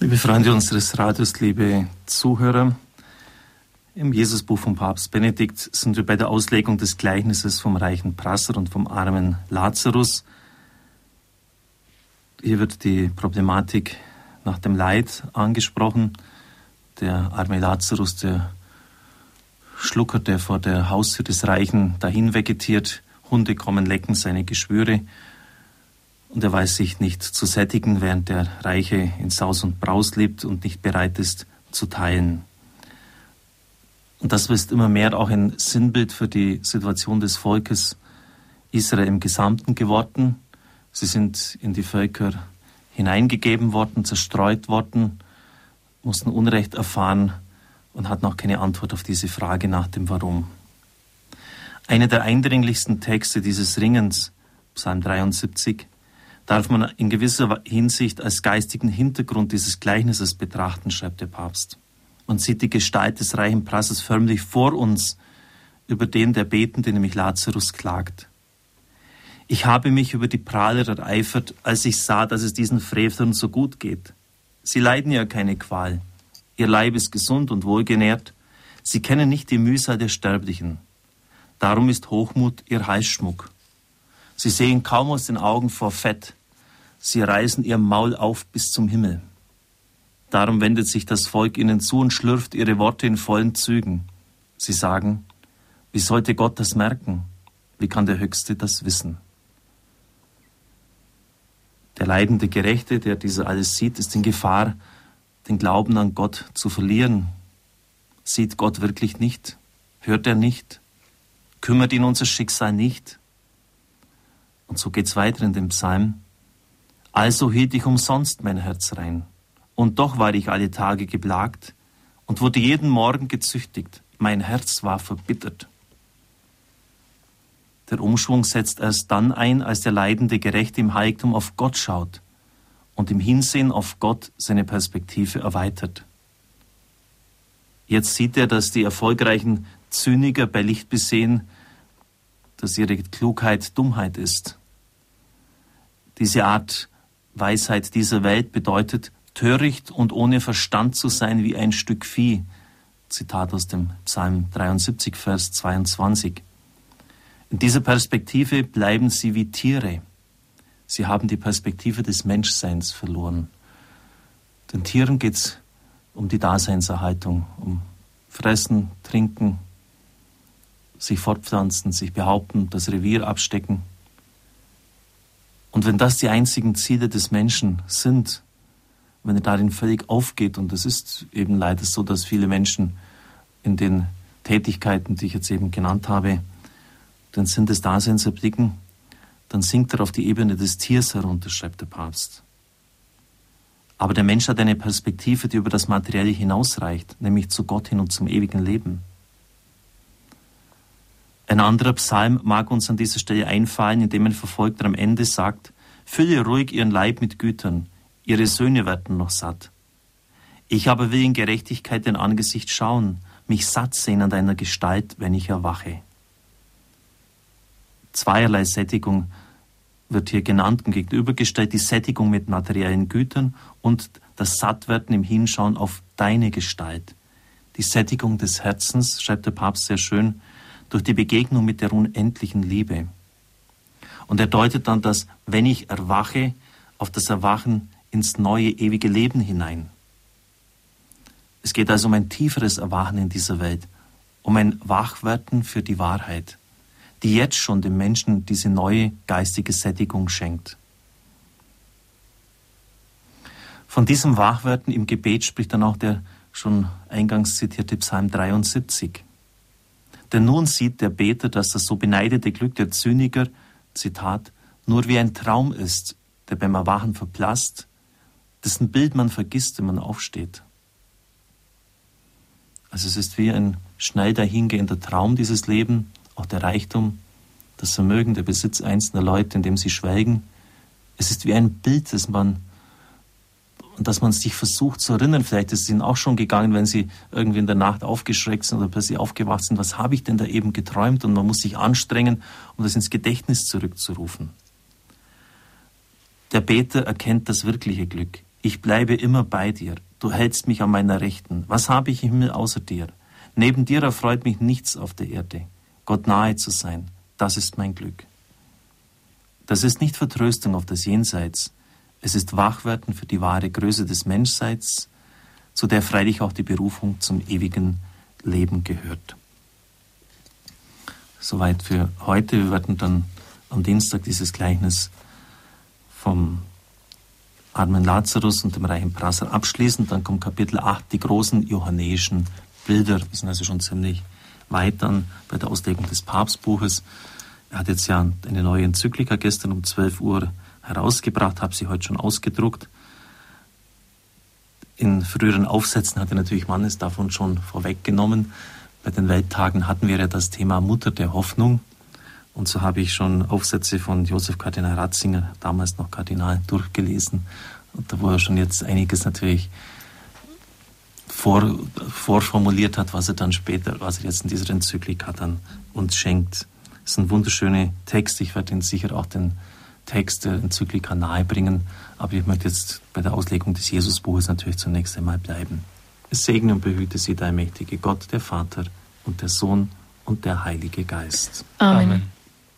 Liebe Freunde unseres Radios, liebe Zuhörer, im Jesusbuch von Papst Benedikt sind wir bei der Auslegung des Gleichnisses vom reichen Prasser und vom armen Lazarus. Hier wird die Problematik nach dem Leid angesprochen. Der arme Lazarus, der schluckerte vor der Haustür des Reichen dahin vegetiert. Hunde kommen, lecken seine Geschwüre und er weiß sich nicht zu sättigen, während der Reiche in Saus und Braus lebt und nicht bereit ist zu teilen. Und das ist immer mehr auch ein Sinnbild für die Situation des Volkes Israel im Gesamten geworden. Sie sind in die Völker hineingegeben worden, zerstreut worden, mussten Unrecht erfahren und hatten auch keine Antwort auf diese Frage nach dem Warum. Einer der eindringlichsten Texte dieses Ringens, Psalm 73, darf man in gewisser Hinsicht als geistigen Hintergrund dieses Gleichnisses betrachten, schreibt der Papst. Man sieht die Gestalt des reichen Prassers förmlich vor uns, über den der Betende, nämlich Lazarus, klagt. Ich habe mich über die Prahler ereifert, als ich sah, dass es diesen Frevlern so gut geht. Sie leiden ja keine Qual. Ihr Leib ist gesund und wohlgenährt. Sie kennen nicht die Mühsal der Sterblichen. Darum ist Hochmut ihr Halsschmuck. Sie sehen kaum aus den Augen vor Fett. Sie reißen ihr Maul auf bis zum Himmel. Darum wendet sich das Volk ihnen zu und schlürft ihre Worte in vollen Zügen. Sie sagen, wie sollte Gott das merken? Wie kann der Höchste das wissen? Der leidende Gerechte, der diese alles sieht, ist in Gefahr, den Glauben an Gott zu verlieren. Sieht Gott wirklich nicht? Hört er nicht? Kümmert ihn unser Schicksal nicht? Und so geht's weiter in dem Psalm. Also hielt ich umsonst mein Herz rein. Und doch war ich alle Tage geplagt und wurde jeden Morgen gezüchtigt. Mein Herz war verbittert. Der Umschwung setzt erst dann ein, als der leidende Gerechte im Heiligtum auf Gott schaut und im Hinsehen auf Gott seine Perspektive erweitert. Jetzt sieht er, dass die erfolgreichen Zyniker bei Licht besehen, dass ihre Klugheit Dummheit ist. Diese Art Weisheit dieser Welt bedeutet, töricht und ohne Verstand zu sein wie ein Stück Vieh. Zitat aus dem Psalm 73, Vers 22. In dieser Perspektive bleiben sie wie Tiere. Sie haben die Perspektive des Menschseins verloren. Den Tieren geht es um die Daseinserhaltung, um Fressen, Trinken, sich fortpflanzen, sich behaupten, das Revier abstecken. Und wenn das die einzigen Ziele des Menschen sind, wenn er darin völlig aufgeht, und es ist eben leider so, dass viele Menschen in den Tätigkeiten, die ich jetzt eben genannt habe, den Sinn des Daseins erblicken, dann sinkt er auf die Ebene des Tiers herunter, schreibt der Papst. Aber der Mensch hat eine Perspektive, die über das Materielle hinausreicht, nämlich zu Gott hin und zum ewigen Leben. Ein anderer Psalm mag uns an dieser Stelle einfallen, indem ein Verfolgter am Ende sagt, Fülle ruhig ihren Leib mit Gütern, ihre Söhne werden noch satt. Ich aber will in Gerechtigkeit dein Angesicht schauen, mich satt sehen an deiner Gestalt, wenn ich erwache. Zweierlei Sättigung wird hier genannt und gegenübergestellt, die Sättigung mit materiellen Gütern und das Sattwerden im Hinschauen auf deine Gestalt. Die Sättigung des Herzens, schreibt der Papst sehr schön, durch die Begegnung mit der unendlichen Liebe. Und er deutet dann das, wenn ich erwache, auf das Erwachen ins neue ewige Leben hinein. Es geht also um ein tieferes Erwachen in dieser Welt, um ein Wachwerden für die Wahrheit, die jetzt schon dem Menschen diese neue geistige Sättigung schenkt. Von diesem Wachwerden im Gebet spricht dann auch der schon eingangs zitierte Psalm 73. Denn nun sieht der Beter, dass das so beneidete Glück der Zyniker, Zitat, nur wie ein Traum ist, der beim Erwachen verblasst, dessen Bild man vergisst, wenn man aufsteht. Also es ist wie ein schnell dahingehender Traum, dieses Leben, auch der Reichtum, das Vermögen, der Besitz einzelner Leute, in dem sie schweigen. Es ist wie ein Bild, das man und dass man sich versucht zu erinnern. Vielleicht ist es ihnen auch schon gegangen, wenn sie irgendwie in der Nacht aufgeschreckt sind oder plötzlich aufgewacht sind. Was habe ich denn da eben geträumt? Und man muss sich anstrengen, um das ins Gedächtnis zurückzurufen. Der Beter erkennt das wirkliche Glück. Ich bleibe immer bei dir. Du hältst mich an meiner Rechten. Was habe ich im Himmel außer dir? Neben dir erfreut mich nichts auf der Erde. Gott nahe zu sein, das ist mein Glück. Das ist nicht Vertröstung auf das Jenseits. Es ist Wachwerden für die wahre Größe des Menschseits, zu der freilich auch die Berufung zum ewigen Leben gehört. Soweit für heute. Wir werden dann am Dienstag dieses Gleichnis vom armen Lazarus und dem reichen Prasser abschließen. Dann kommt Kapitel 8, die großen johannäischen Bilder. Wir sind also schon ziemlich weit dann bei der Auslegung des Papstbuches. Er hat jetzt ja eine neue Enzyklika gestern um 12 Uhr herausgebracht, habe sie heute schon ausgedruckt. In früheren Aufsätzen hat er natürlich Mannes davon schon vorweggenommen. Bei den Welttagen hatten wir ja das Thema Mutter der Hoffnung. Und so habe ich schon Aufsätze von Josef Kardinal Ratzinger, damals noch Kardinal, durchgelesen. Und da wo er schon jetzt einiges natürlich vor, vorformuliert hat, was er dann später, was er jetzt in dieser Enzyklika dann uns schenkt. Das sind wunderschöne Texte. Ich werde Ihnen sicher auch den Text der Enzyklika nahebringen. Aber ich möchte jetzt bei der Auslegung des Jesusbuches natürlich zunächst einmal bleiben. Es segne und behüte Sie, der mächtige Gott, der Vater und der Sohn und der Heilige Geist. Amen. Amen.